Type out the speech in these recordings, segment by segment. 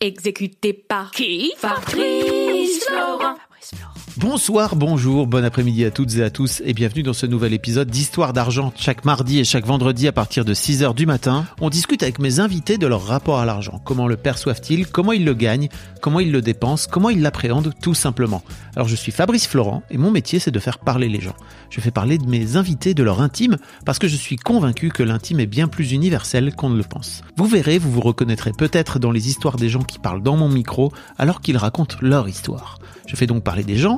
Exécuté par qui? Fabrice Florent. Bonsoir, bonjour, bon après-midi à toutes et à tous et bienvenue dans ce nouvel épisode d'Histoire d'argent. Chaque mardi et chaque vendredi à partir de 6h du matin, on discute avec mes invités de leur rapport à l'argent. Comment le perçoivent-ils? Comment ils le gagnent? Comment ils le dépensent? Comment ils l'appréhendent? Tout simplement Alors je suis Fabrice Florent et mon métier c'est de faire parler les gens. Je fais parler de mes invités de leur intime parce que je suis convaincu que l'intime est bien plus universel qu'on ne le pense. Vous verrez, vous vous reconnaîtrez peut-être dans les histoires des gens qui parlent dans mon micro alors qu'ils racontent leur histoire. Je fais donc parler des gens,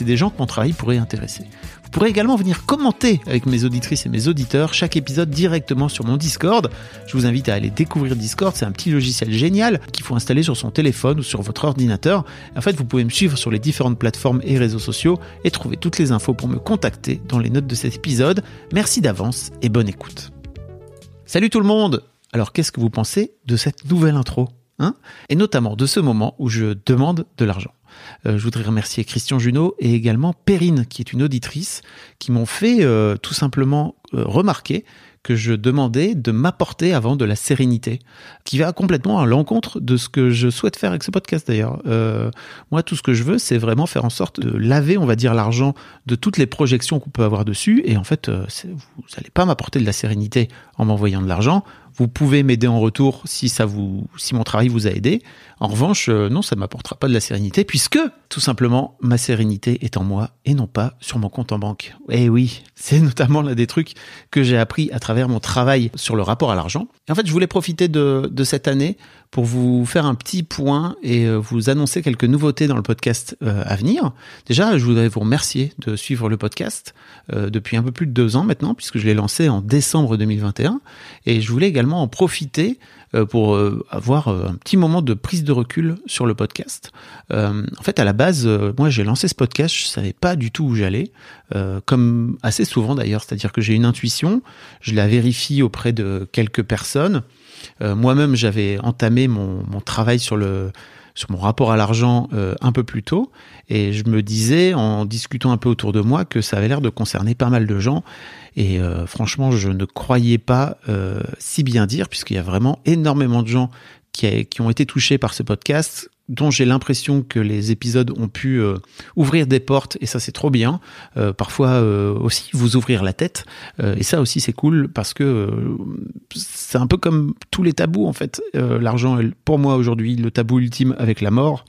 des gens que mon travail pourrait intéresser. Vous pourrez également venir commenter avec mes auditrices et mes auditeurs chaque épisode directement sur mon Discord. Je vous invite à aller découvrir Discord, c'est un petit logiciel génial qu'il faut installer sur son téléphone ou sur votre ordinateur. En fait, vous pouvez me suivre sur les différentes plateformes et réseaux sociaux et trouver toutes les infos pour me contacter dans les notes de cet épisode. Merci d'avance et bonne écoute. Salut tout le monde Alors qu'est-ce que vous pensez de cette nouvelle intro hein? Et notamment de ce moment où je demande de l'argent. Euh, je voudrais remercier Christian Junot et également Perrine, qui est une auditrice, qui m'ont fait euh, tout simplement euh, remarquer que je demandais de m'apporter avant de la sérénité, qui va complètement à l'encontre de ce que je souhaite faire avec ce podcast d'ailleurs. moi, tout ce que je veux, c'est vraiment faire en sorte de laver, on va dire, l'argent de toutes les projections qu'on peut avoir dessus. Et en fait, vous n'allez pas m'apporter de la sérénité en m'envoyant de l'argent. Vous pouvez m'aider en retour si ça vous, si mon travail vous a aidé. En revanche, euh, non, ça ne m'apportera pas de la sérénité puisque, tout simplement, ma sérénité est en moi et non pas sur mon compte en banque. Eh oui, c'est notamment l'un des trucs que j'ai appris à travers mon travail sur le rapport à l'argent. En fait, je voulais profiter de cette année pour vous faire un petit point et euh, vous annoncer quelques nouveautés dans le podcast euh, à venir. Déjà, je voudrais vous remercier de suivre le podcast depuis un peu plus de deux ans maintenant, puisque je l'ai lancé en décembre 2021. Et je voulais également en profiter euh, pour euh, avoir euh, un petit moment de prise de recul sur le podcast. en fait, à la base, moi, j'ai lancé ce podcast, je savais pas du tout où j'allais, comme assez souvent d'ailleurs, c'est-à-dire que j'ai une intuition, je la vérifie auprès de quelques personnes. Moi-même, j'avais entamé mon, travail sur mon rapport à l'argent euh, un peu plus tôt. Et je me disais en discutant un peu autour de moi que ça avait l'air de concerner pas mal de gens. Et euh, franchement je ne croyais pas euh, si bien dire puisqu'il y a vraiment énormément de gens qui ont été touchés par ce podcast dont j'ai l'impression que les épisodes ont pu euh, ouvrir des portes et ça c'est trop bien. Euh, parfois euh, aussi vous ouvrir la tête et ça aussi c'est cool parce que c'est un peu comme tous les tabous en fait. L'argent est pour moi aujourd'hui le tabou ultime avec la mort.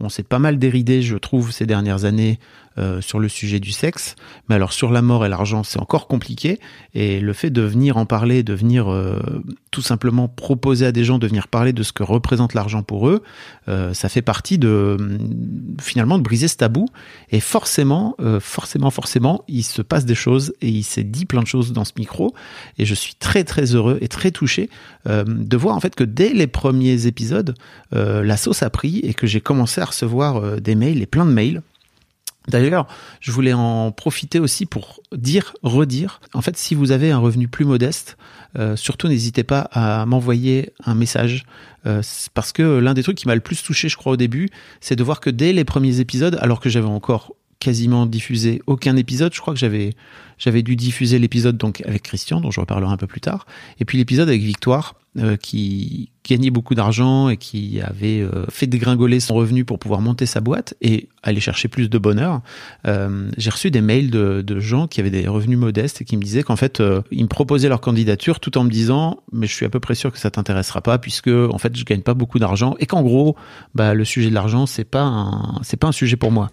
On s'est pas mal déridé, je trouve, ces dernières années euh, sur le sujet du sexe. Mais alors sur la mort et l'argent, c'est encore compliqué. Et le fait de venir en parler, de venir euh, tout simplement proposer à des gens de venir parler de ce que représente l'argent pour eux, euh, ça fait partie de finalement de briser ce tabou. Et forcément, forcément, forcément, il se passe des choses et il s'est dit plein de choses dans ce micro. Et je suis très très heureux et très touché de voir en fait que dès les premiers épisodes, la sauce a pris et que j'ai commencé à recevoir des mails et plein de mails D'ailleurs, je voulais en profiter aussi pour dire, redire, en fait, si vous avez un revenu plus modeste, euh, surtout n'hésitez pas à m'envoyer un message, euh, parce que l'un des trucs qui m'a le plus touché, je crois, au début, c'est de voir que dès les premiers épisodes, alors que j'avais encore quasiment diffusé aucun épisode. Je crois que j'avais dû diffuser l'épisode avec Christian, dont je reparlerai un peu plus tard, et puis l'épisode avec Victoire, euh, qui gagnait beaucoup d'argent et qui avait euh, fait dégringoler son revenu pour pouvoir monter sa boîte et aller chercher plus de bonheur. Euh, j'ai reçu des mails de, de, gens qui avaient des revenus modestes et qui me disaient qu'en fait, ils me proposaient leur candidature tout en me disant, mais je suis à peu près sûr que ça t'intéressera pas puisque en fait, je gagne pas beaucoup d'argent et qu'en gros, bah, le sujet de l'argent, c'est pas pas un sujet pour moi.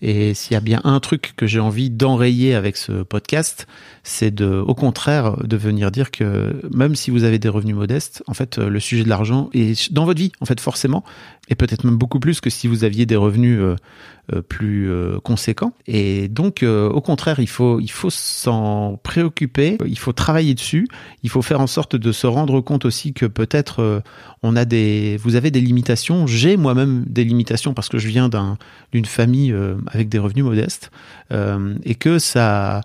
Et s'il y a bien un truc que j'ai envie d'enrayer avec ce podcast, c'est au contraire, de venir dire que même si vous avez des revenus modestes, en fait, le sujet de l'argent est dans votre vie, en fait, forcément, et peut-être même beaucoup plus que si vous aviez des revenus euh, euh, plus euh, conséquents. Et donc, au contraire, il faut, il faut s'en préoccuper, il faut travailler dessus, il faut faire en sorte de se rendre compte aussi que peut-être on a des, vous avez des limitations. J'ai moi-même des limitations parce que je viens d'un, d'une famille avec des revenus modestes et que ça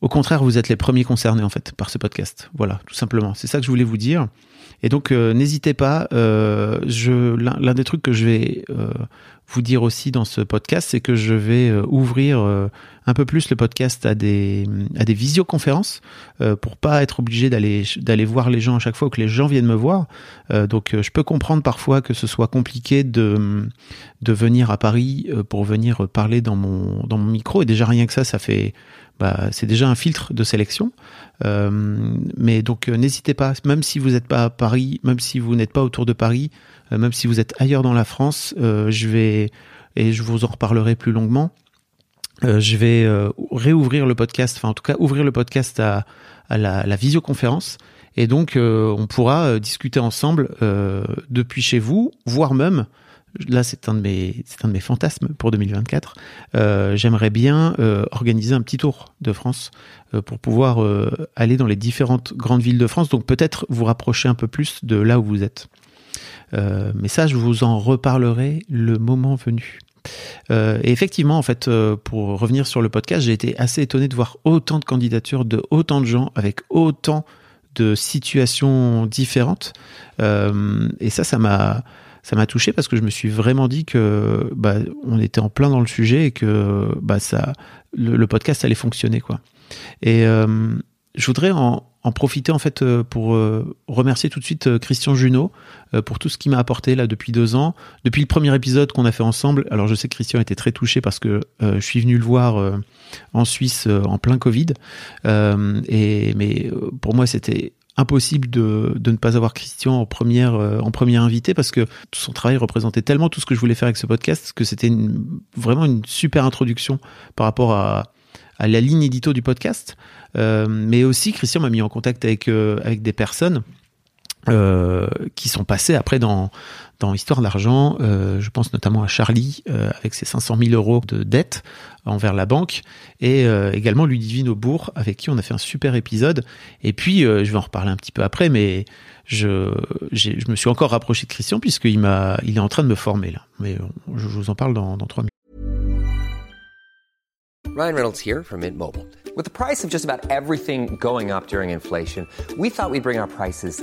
au contraire, vous êtes les premiers concernés en fait par ce podcast. Voilà, tout simplement. C'est ça que je voulais vous dire. Et donc, euh, n'hésitez pas. Euh, l'un des trucs que je vais euh, vous dire aussi dans ce podcast, c'est que je vais ouvrir un peu plus le podcast à des à des visioconférences pour pas être obligé d'aller d'aller voir les gens à chaque fois que les gens viennent me voir. donc, je peux comprendre parfois que ce soit compliqué de de venir à Paris pour venir parler dans mon dans mon micro. Et déjà rien que ça, ça fait bah, c'est déjà un filtre de sélection. Euh, mais donc euh, n'hésitez pas, même si vous n'êtes pas à Paris, même si vous n'êtes pas autour de Paris, euh, même si vous êtes ailleurs dans la France, je vais et je vous en reparlerai plus longuement. je vais réouvrir le podcast, enfin en tout cas ouvrir le podcast à, à la, la, visioconférence. Et donc on pourra discuter ensemble depuis chez vous, voire même là c'est un de mes fantasmes pour 2024. Euh, J'aimerais bien euh, organiser un petit tour de France euh, pour pouvoir aller dans les différentes grandes villes de France. Donc peut-être vous rapprocher un peu plus de là où vous êtes. Mais ça, je vous en reparlerai le moment venu. et effectivement, en fait, pour revenir sur le podcast, j'ai été assez étonné de voir autant de candidatures de autant de gens avec autant de situations différentes. et ça, ça m'a ça m'a touché parce que je me suis vraiment dit que bah, on était en plein dans le sujet et que bah, ça, le, podcast allait fonctionner quoi. Et euh, je voudrais en, profiter en fait euh, pour euh, remercier tout de suite Christian Junot pour tout ce qu'il m'a apporté là depuis deux ans, depuis le premier épisode qu'on a fait ensemble. Alors je sais que Christian était très touché parce que je suis venu le voir en Suisse en plein Covid, et mais pour moi c'était impossible de, de, ne pas avoir Christian en première euh, en première invité parce que son travail représentait tellement tout ce que je voulais faire avec ce podcast que c'était vraiment une super introduction par rapport à, à la ligne édito du podcast. Euh, mais aussi Christian m'a mis en contact avec euh, avec des personnes euh, qui sont passées après dans dans Histoire d'argent. Euh, je pense notamment à Charlie euh, avec ses 500 000 euros de dette envers la banque et également Ludivine Aubourg avec qui on a fait un super épisode. Et puis, je vais en reparler un petit peu après, mais je, je me suis encore rapproché de Christian puisqu'il m'a, il est en train de me former là. Mais je vous en parle dans, dans trois minutes. Ryan Reynolds here from Mint Mobile. With the price of just about everything going up during inflation, we thought we'd bring our prices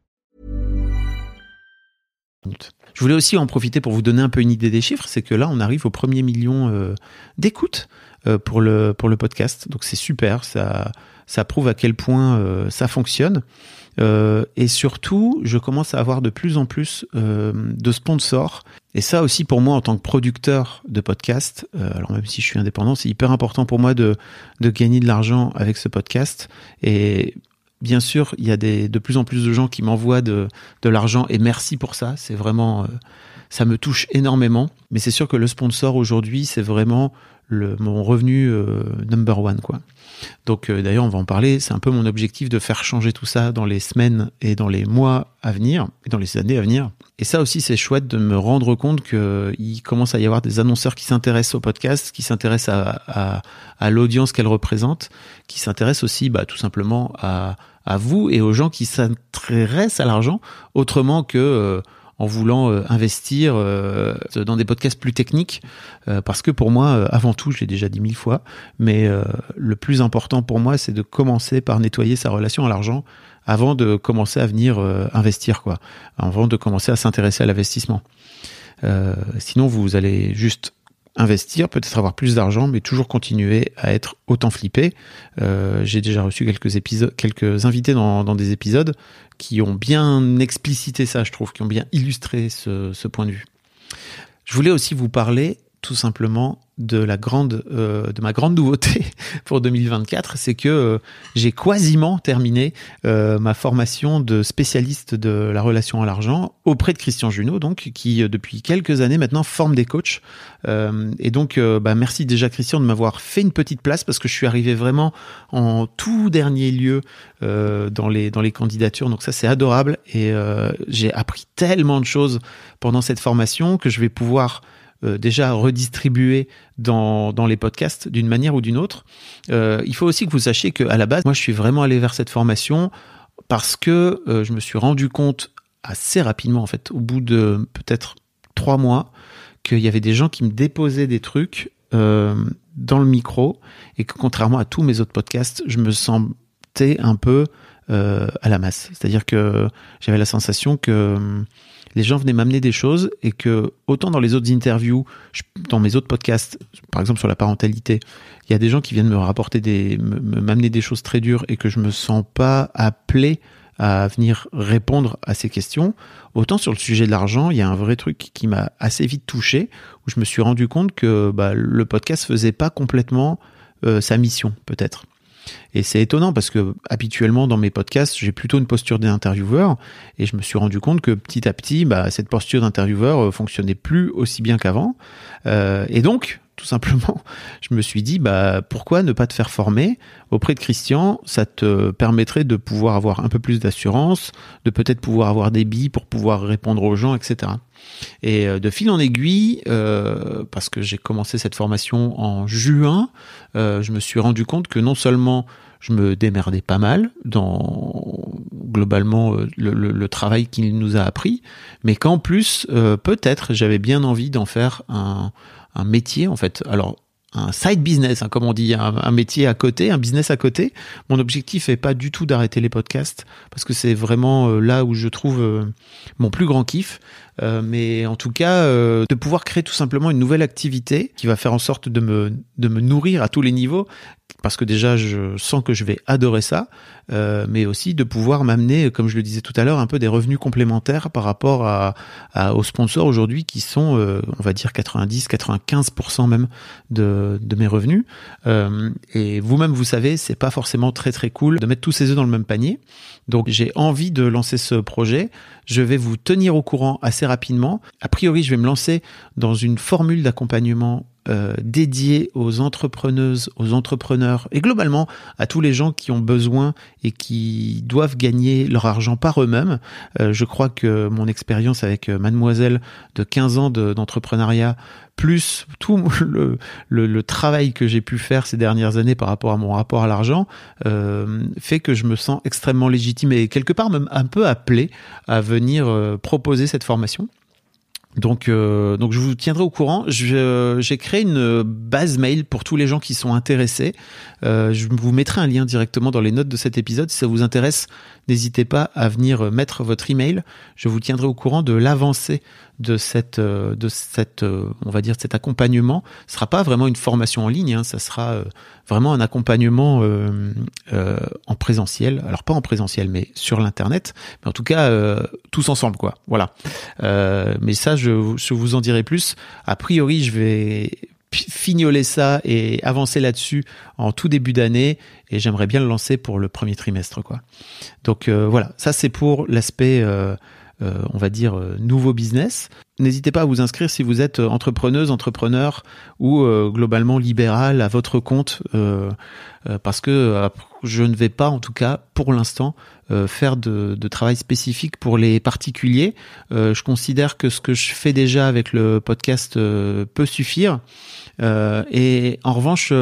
Je voulais aussi en profiter pour vous donner un peu une idée des chiffres, c'est que là, on arrive au premier million euh, d'écoutes euh, pour, le, podcast. Donc c'est super, ça, ça prouve à quel point euh, ça fonctionne. Et surtout, je commence à avoir de plus en plus de sponsors. Et ça aussi, pour moi, en tant que producteur de podcast, alors même si je suis indépendant, c'est hyper important pour moi de, de gagner de l'argent avec ce podcast. Bien sûr, il y a des, de plus en plus de gens qui m'envoient de, de l'argent et merci pour ça. C'est vraiment, euh, ça me touche énormément. Mais c'est sûr que le sponsor aujourd'hui, c'est vraiment le, mon revenu euh, number one, quoi. Donc euh, d'ailleurs, on va en parler. C'est un peu mon objectif de faire changer tout ça dans les semaines et dans les mois à venir et dans les années à venir. Et ça aussi, c'est chouette de me rendre compte qu'il commence à y avoir des annonceurs qui s'intéressent au podcast, qui s'intéressent à, à, à l'audience qu'elle représente, qui s'intéressent aussi bah, tout simplement à, à vous et aux gens qui s'intéressent à l'argent autrement que euh, en voulant euh, investir euh, dans des podcasts plus techniques. Parce que pour moi avant tout j'ai déjà dit mille fois mais le plus important pour moi c'est de commencer par nettoyer sa relation à l'argent avant de commencer à venir investir quoi. Avant de commencer à s'intéresser à l'investissement. Sinon vous allez juste investir, peut-être avoir plus d'argent, mais toujours continuer à être autant flippé. Euh, J'ai déjà reçu quelques épisodes, quelques invités dans, des épisodes qui ont bien explicité ça, je trouve, qui ont bien illustré ce point de vue. Je voulais aussi vous parler tout simplement de la grande euh, de ma grande nouveauté pour 2024 c'est que euh, j'ai quasiment terminé euh, ma formation de spécialiste de la relation à l'argent auprès de Christian Junot donc qui euh, depuis quelques années maintenant forme des coachs. Euh, et donc bah, merci déjà Christian de m'avoir fait une petite place parce que je suis arrivé vraiment en tout dernier lieu dans les dans les candidatures. Donc ça c'est adorable. Et j'ai appris tellement de choses pendant cette formation que je vais pouvoir euh, déjà redistribuer dans, dans les podcasts d'une manière ou d'une autre. Euh, il faut aussi que vous sachiez qu'à la base, moi, je suis vraiment allé vers cette formation parce que euh, je me suis rendu compte assez rapidement, en fait, au bout de peut-être trois mois, qu'il y avait des gens qui me déposaient des trucs dans le micro et que contrairement à tous mes autres podcasts, je me sentais un peu euh, à la masse. C'est-à-dire que j'avais la sensation que hum, les gens venaient m'amener des choses et que autant dans les autres interviews, dans mes autres podcasts, par exemple sur la parentalité, il y a des gens qui viennent me rapporter des, me- me- m'amener des choses très dures et que je me sens pas appelé à venir répondre à ces questions. Autant sur le sujet de l'argent, il y a un vrai truc qui m'a assez vite touché, où je me suis rendu compte que bah, le podcast faisait pas complètement euh, sa mission, peut-être. Et c'est étonnant parce que habituellement dans mes podcasts, j'ai plutôt une posture d'intervieweur et je me suis rendu compte que petit à petit, bah, cette posture d'intervieweur euh, fonctionnait plus aussi bien qu'avant. Euh, et donc, tout simplement, je me suis dit, bah, pourquoi ne pas te faire former auprès de Christian? Ça te permettrait de pouvoir avoir un peu plus d'assurance, de peut-être pouvoir avoir des billes pour pouvoir répondre aux gens, etc. Et euh, de fil en aiguille, euh, parce que j'ai commencé cette formation en juin, euh, je me suis rendu compte que non seulement je me démerdais pas mal dans globalement le, travail qu'il nous a appris, mais qu'en plus, peut-être, j'avais bien envie d'en faire un, un métier, en fait. Alors, un side business, hein, comme on dit, un, métier à côté, un business à côté. Mon objectif est pas du tout d'arrêter les podcasts, parce que c'est vraiment euh, là où je trouve euh, mon plus grand kiff. Euh, mais en tout cas, de pouvoir créer tout simplement une nouvelle activité qui va faire en sorte de me nourrir à tous les niveaux, parce que déjà, je sens que je vais adorer ça, euh, mais aussi de pouvoir m'amener, comme je le disais tout à l'heure, un peu des revenus complémentaires par rapport à, aux sponsors aujourd'hui qui sont, euh, on va dire, 90-95% même de, mes revenus. Euh, et vous-même, vous savez, c'est pas forcément très très cool de mettre tous ses œufs dans le même panier. Donc j'ai envie de lancer ce projet. Je vais vous tenir au courant assez rapidement. A priori, je vais me lancer dans une formule d'accompagnement euh, dédiée aux entrepreneuses, aux entrepreneurs et globalement à tous les gens qui ont besoin et qui doivent gagner leur argent par eux-mêmes. Euh, je crois que mon expérience avec euh, Mademoiselle de 15 ans de- d'entrepreneuriat plus tout le, le, le travail que j'ai pu faire ces dernières années par rapport à mon rapport à l'argent euh, fait que je me sens extrêmement légitime et quelque part même un peu appelé à venir euh, proposer cette formation. Donc, euh, donc je vous tiendrai au courant. Je- J'ai créé une base mail pour tous les gens qui sont intéressés. Euh, je vous mettrai un lien directement dans les notes de cet épisode. Si ça vous intéresse, n'hésitez pas à venir mettre votre email. Je vous tiendrai au courant de l'avancée de cette, euh, de cette, euh, on va dire, de cet accompagnement. Ce sera pas vraiment une formation en ligne. Hein, ça sera euh, vraiment un accompagnement en présentiel. Alors pas en présentiel, mais sur l'internet. Mais en tout cas, tous ensemble, quoi. Voilà. Mais ça, je, je vous en dirai plus. A priori, je vais fignoler ça et avancer là-dessus en tout début d'année et j'aimerais bien le lancer pour le premier trimestre quoi. Donc voilà, ça c'est pour l'aspect on va dire euh, nouveau business. N'hésitez pas à vous inscrire si vous êtes euh, entrepreneuse, entrepreneur ou euh, globalement libéral à votre compte euh, euh, parce que euh, je ne vais pas en tout cas pour l'instant euh, faire de, de travail spécifique pour les particuliers. Je considère que ce que je fais déjà avec le podcast peut suffire. Et en revanche,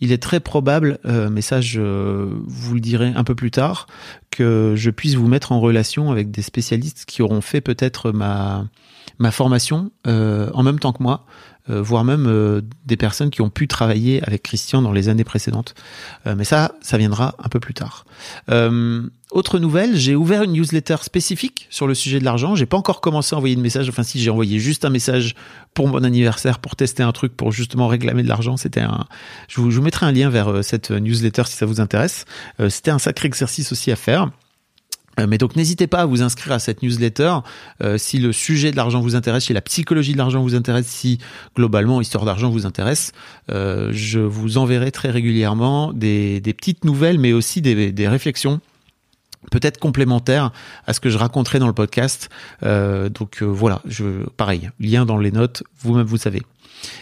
il est très probable, mais ça je vous le dirai un peu plus tard, que je puisse vous mettre en relation avec des spécialistes qui auront fait peut-être ma ma formation euh, en même temps que moi, euh, voire même euh, des personnes qui ont pu travailler avec Christian dans les années précédentes. Euh, mais ça, ça viendra un peu plus tard. Euh, autre nouvelle, j'ai ouvert une newsletter spécifique sur le sujet de l'argent. J'ai pas encore commencé à envoyer de message. Enfin, si j'ai envoyé juste un message pour mon anniversaire, pour tester un truc, pour justement réclamer de l'argent. C'était un. Je vous, je vous mettrai un lien vers euh, cette newsletter si ça vous intéresse. C'était un sacré exercice aussi à faire. Euh, Mais donc n'hésitez pas à vous inscrire à cette newsletter euh, si le sujet de l'argent vous intéresse, si la psychologie de l'argent vous intéresse, si globalement histoire d'argent vous intéresse. Euh, je vous enverrai très régulièrement des, petites nouvelles, mais aussi des, réflexions peut-être complémentaires à ce que je raconterai dans le podcast. Donc voilà, je, pareil, lien dans les notes, vous-même vous savez.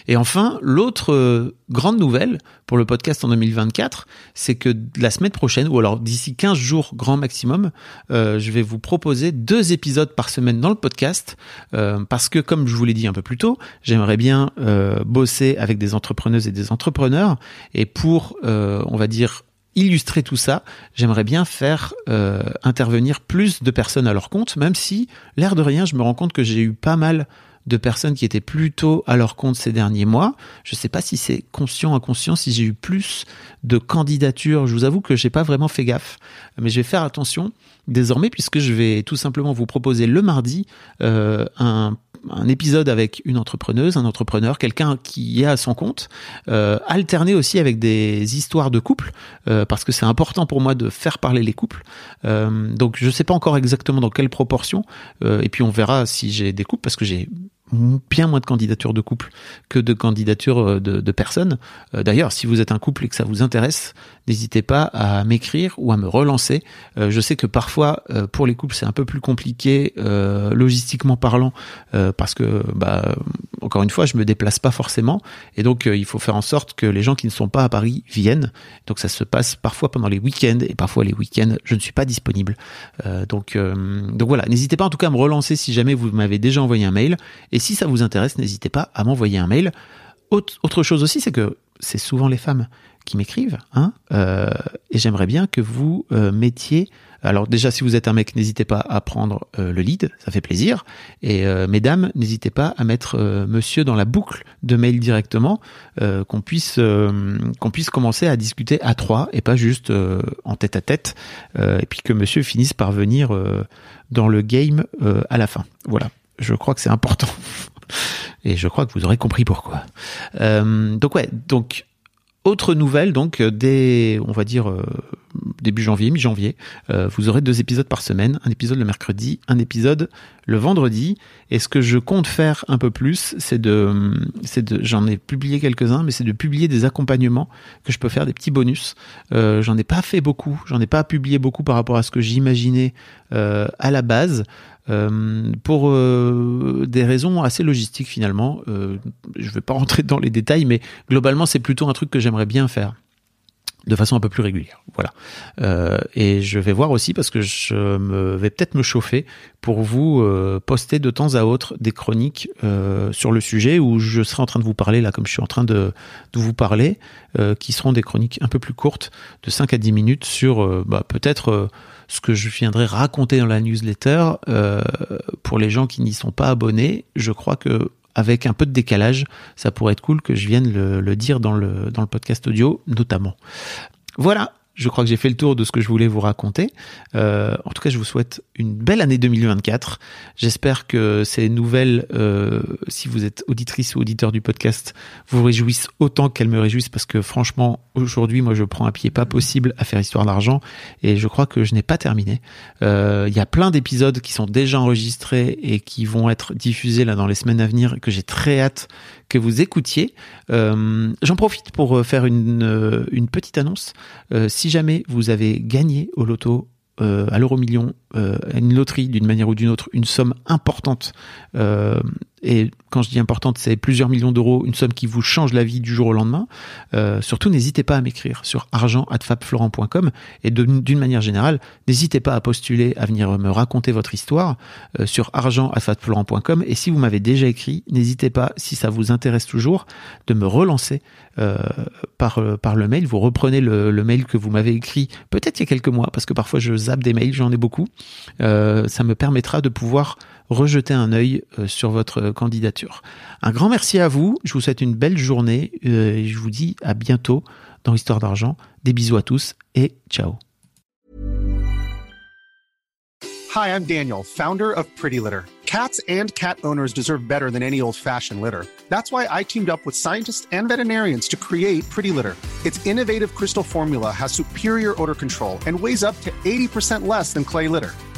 Et enfin, l'autre euh, grande nouvelle pour le podcast en 2024, c'est que la semaine prochaine, ou alors d'ici 15 jours grand maximum, euh, je vais vous proposer deux épisodes par semaine dans le podcast, euh, parce que comme je vous l'ai dit un peu plus tôt, j'aimerais bien bosser avec des entrepreneuses et des entrepreneurs, et pour, on va dire, illustrer tout ça, j'aimerais bien faire intervenir plus de personnes à leur compte, même si, l'air de rien, je me rends compte que j'ai eu pas mal de personnes qui étaient plutôt à leur compte ces derniers mois. Je sais pas si c'est conscient, inconscient, si j'ai eu plus de candidatures. Je vous avoue que j'ai pas vraiment fait gaffe, mais je vais faire attention désormais puisque je vais tout simplement vous proposer le mardi euh, un épisode avec une entrepreneuse, un entrepreneur, quelqu'un qui est à son compte, euh, alterné aussi avec des histoires de couple, euh, parce que c'est important pour moi de faire parler les couples. Euh, donc je sais pas encore exactement dans quelle proportion, euh, et puis on verra si j'ai des couples, parce que j'ai bien moins de candidatures de couple que de candidatures euh, de, personnes. Euh, D'ailleurs, si vous êtes un couple et que ça vous intéresse, n'hésitez pas à m'écrire ou à me relancer. Euh, je sais que parfois, pour les couples, c'est un peu plus compliqué, logistiquement parlant, parce que, bah, encore une fois, je me déplace pas forcément, et donc euh, il faut faire en sorte que les gens qui ne sont pas à Paris viennent. Donc ça se passe parfois pendant les week-ends, et parfois les week-ends, je ne suis pas disponible. Euh, donc, euh, donc voilà, n'hésitez pas en tout cas à me relancer si jamais vous m'avez déjà envoyé un mail. Et si ça vous intéresse, n'hésitez pas à m'envoyer un mail. Autre, chose aussi, c'est que c'est souvent les femmes qui m'écrivent, hein, et j'aimerais bien que vous euh, mettiez. Alors déjà, si vous êtes un mec, n'hésitez pas à prendre euh, le lead, ça fait plaisir. Et euh, mesdames, n'hésitez pas à mettre Monsieur dans la boucle de mail directement, qu'on puisse qu'on puisse commencer à discuter à trois et pas juste en tête à tête, et puis que Monsieur finisse par venir dans le game à la fin. Voilà, je crois que c'est important. Et je crois que vous aurez compris pourquoi. Donc ouais, donc autre nouvelle, donc euh, dès, on va dire, euh, début janvier, mi-janvier, euh, vous aurez deux épisodes par semaine, un épisode le mercredi, un épisode le vendredi. Et ce que je compte faire un peu plus, c'est de, c'est de, j'en ai publié quelques-uns, mais c'est de publier des accompagnements que je peux faire, des petits bonus. Euh, j'en ai pas fait beaucoup, j'en ai pas publié beaucoup par rapport à ce que j'imaginais euh, à la base. Euh, pour euh, des raisons assez logistiques finalement. Euh, je vais pas rentrer dans les détails, mais globalement c'est plutôt un truc que j'aimerais bien faire. De façon un peu plus régulière. Voilà. Euh, et je vais voir aussi parce que je me vais peut-être me chauffer pour vous euh, poster de temps à autre des chroniques euh, sur le sujet où je serai en train de vous parler là comme je suis en train de, vous parler, euh, qui seront des chroniques un peu plus courtes de 5 à 10 minutes sur euh, bah, peut-être ce que je viendrai raconter dans la newsletter pour les gens qui n'y sont pas abonnés. Je crois que avec un peu de décalage, ça pourrait être cool que je vienne le, dire dans le, dans le podcast audio, notamment. Voilà, je crois que j'ai fait le tour de ce que je voulais vous raconter. Euh, en tout cas, je vous souhaite une belle année 2024. J'espère que ces nouvelles, euh, si vous êtes auditrice ou auditeur du podcast, vous réjouissent autant qu'elles me réjouissent parce que franchement, aujourd'hui, moi, je prends un pied pas possible à faire Histoire d'argent et je crois que je n'ai pas terminé. Euh, Il y a plein d'épisodes qui sont déjà enregistrés et qui vont être diffusés là dans les semaines à venir que j'ai très hâte vous écoutiez. Euh, J'en profite pour euh, faire une, euh, une petite annonce. Si jamais vous avez gagné au loto, à l'euro million, une loterie d'une manière ou d'une autre, une somme importante, et quand je dis importante, c'est plusieurs millions d'euros, une somme qui vous change la vie du jour au lendemain, euh, surtout n'hésitez pas à m'écrire sur argent@fabflorent.com et d'une manière générale, n'hésitez pas à postuler, à venir me raconter votre histoire euh, sur argent@fabflorent.com et si vous m'avez déjà écrit, n'hésitez pas, si ça vous intéresse toujours, de me relancer euh, par, par le mail. Vous reprenez le, le mail que vous m'avez écrit peut-être il y a quelques mois, parce que parfois je zappe des mails, j'en ai beaucoup. Ça me permettra de pouvoir rejeter un œil euh, sur votre euh, candidature. Un grand merci à vous, je vous souhaite une belle journée euh, et je vous dis à bientôt dans Histoire d'argent. Des bisous à tous et ciao. Hi, I'm Daniel, founder of Pretty Litter. Cats and cat owners deserve better than any old fashioned litter. That's why I teamed up with scientists and veterinarians to create Pretty Litter. Its innovative crystal formula has superior odor control and weighs up to 80% less than clay litter.